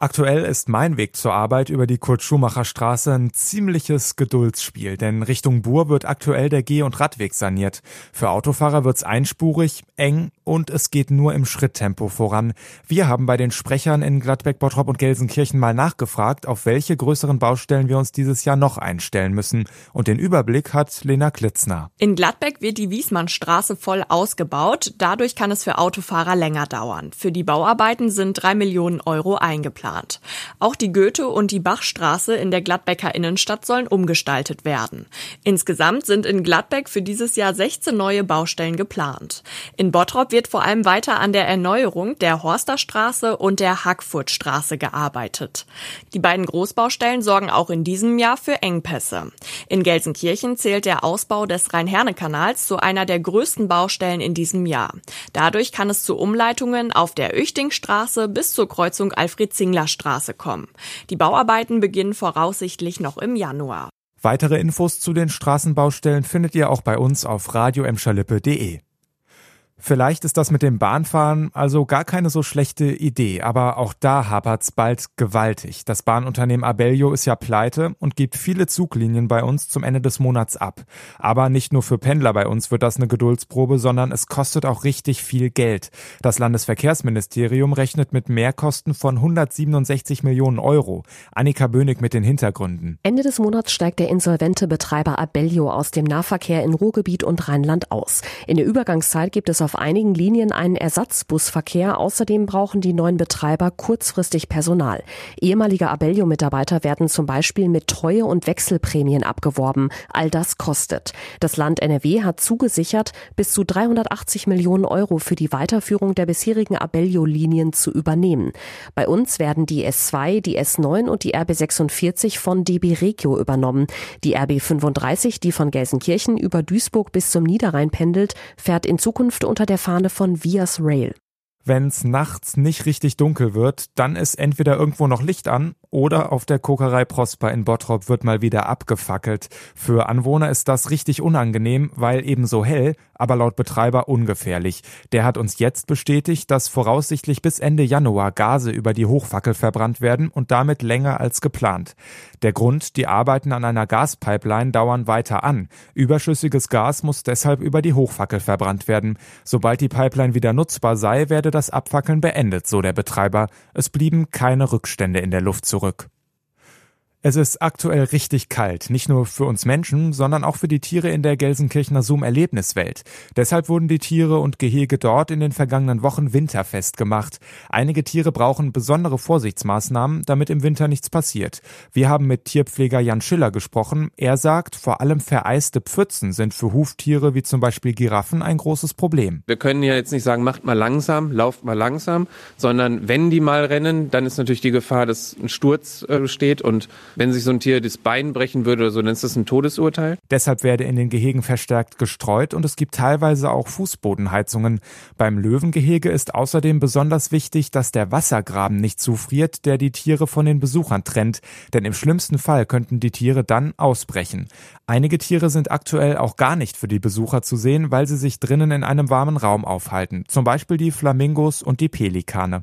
Aktuell ist mein Weg zur Arbeit über die Kurt-Schumacher-Straße ein ziemliches Geduldsspiel, denn Richtung Bur wird aktuell der Geh- und Radweg saniert. Für Autofahrer wird's einspurig, eng und es geht nur im Schritttempo voran. Wir haben bei den Sprechern in Gladbeck, Bottrop und Gelsenkirchen mal nachgefragt, auf welche größeren Baustellen wir uns dieses Jahr noch einstellen müssen. Und den Überblick hat Lena Klitzner. In Gladbeck wird die Wiesmannstraße voll ausgebaut. Dadurch kann es für Autofahrer länger dauern. Für die Bauarbeiten sind drei Millionen Euro eingeplant geplant. Auch die Goethe- und die Bachstraße in der Gladbecker Innenstadt sollen umgestaltet werden. Insgesamt sind in Gladbeck für dieses Jahr 16 neue Baustellen geplant. In Bottrop wird vor allem weiter an der Erneuerung der Horsterstraße und der Hackfurtstraße gearbeitet. Die beiden Großbaustellen sorgen auch in diesem Jahr für Engpässe. In Gelsenkirchen zählt der Ausbau des Rhein-Herne-Kanals zu einer der größten Baustellen in diesem Jahr. Dadurch kann es zu Umleitungen auf der Öchtingstraße bis zur Kreuzung Alfred-Zingler Straße kommen. Die Bauarbeiten beginnen voraussichtlich noch im Januar. Weitere Infos zu den Straßenbaustellen findet ihr auch bei uns auf radioemschalippe.de. Vielleicht ist das mit dem Bahnfahren also gar keine so schlechte Idee, aber auch da hapert's bald gewaltig. Das Bahnunternehmen Abellio ist ja pleite und gibt viele Zuglinien bei uns zum Ende des Monats ab. Aber nicht nur für Pendler bei uns wird das eine Geduldsprobe, sondern es kostet auch richtig viel Geld. Das Landesverkehrsministerium rechnet mit Mehrkosten von 167 Millionen Euro. Annika Bönig mit den Hintergründen. Ende des Monats steigt der insolvente Betreiber Abellio aus dem Nahverkehr in Ruhrgebiet und Rheinland aus. In der Übergangszeit gibt es auf einigen Linien einen Ersatzbusverkehr. Außerdem brauchen die neuen Betreiber kurzfristig Personal. Ehemalige Abellio-Mitarbeiter werden zum Beispiel mit Treue- und Wechselprämien abgeworben. All das kostet. Das Land NRW hat zugesichert, bis zu 380 Millionen Euro für die Weiterführung der bisherigen Abellio-Linien zu übernehmen. Bei uns werden die S2, die S9 und die RB46 von DB Regio übernommen. Die RB35, die von Gelsenkirchen über Duisburg bis zum Niederrhein pendelt, fährt in Zukunft unter der Fahne von Vias Rail. Wenn's nachts nicht richtig dunkel wird, dann ist entweder irgendwo noch Licht an oder auf der Kokerei Prosper in Bottrop wird mal wieder abgefackelt. Für Anwohner ist das richtig unangenehm, weil eben so hell, aber laut Betreiber ungefährlich. Der hat uns jetzt bestätigt, dass voraussichtlich bis Ende Januar Gase über die Hochfackel verbrannt werden und damit länger als geplant. Der Grund, die Arbeiten an einer Gaspipeline dauern weiter an. Überschüssiges Gas muss deshalb über die Hochfackel verbrannt werden. Sobald die Pipeline wieder nutzbar sei, werde das Abfackeln beendet, so der Betreiber. Es blieben keine Rückstände in der Luft zurück. Es ist aktuell richtig kalt, nicht nur für uns Menschen, sondern auch für die Tiere in der Gelsenkirchener Zoom-Erlebniswelt. Deshalb wurden die Tiere und Gehege dort in den vergangenen Wochen winterfest gemacht. Einige Tiere brauchen besondere Vorsichtsmaßnahmen, damit im Winter nichts passiert. Wir haben mit Tierpfleger Jan Schiller gesprochen. Er sagt, vor allem vereiste Pfützen sind für Huftiere wie zum Beispiel Giraffen ein großes Problem. Wir können ja jetzt nicht sagen, macht mal langsam, lauft mal langsam, sondern wenn die mal rennen, dann ist natürlich die Gefahr, dass ein Sturz äh, steht und wenn sich so ein Tier das Bein brechen würde oder so, dann ist das ein Todesurteil. Deshalb werde in den Gehegen verstärkt gestreut und es gibt teilweise auch Fußbodenheizungen. Beim Löwengehege ist außerdem besonders wichtig, dass der Wassergraben nicht zufriert, der die Tiere von den Besuchern trennt, denn im schlimmsten Fall könnten die Tiere dann ausbrechen. Einige Tiere sind aktuell auch gar nicht für die Besucher zu sehen, weil sie sich drinnen in einem warmen Raum aufhalten, zum Beispiel die Flamingos und die Pelikane.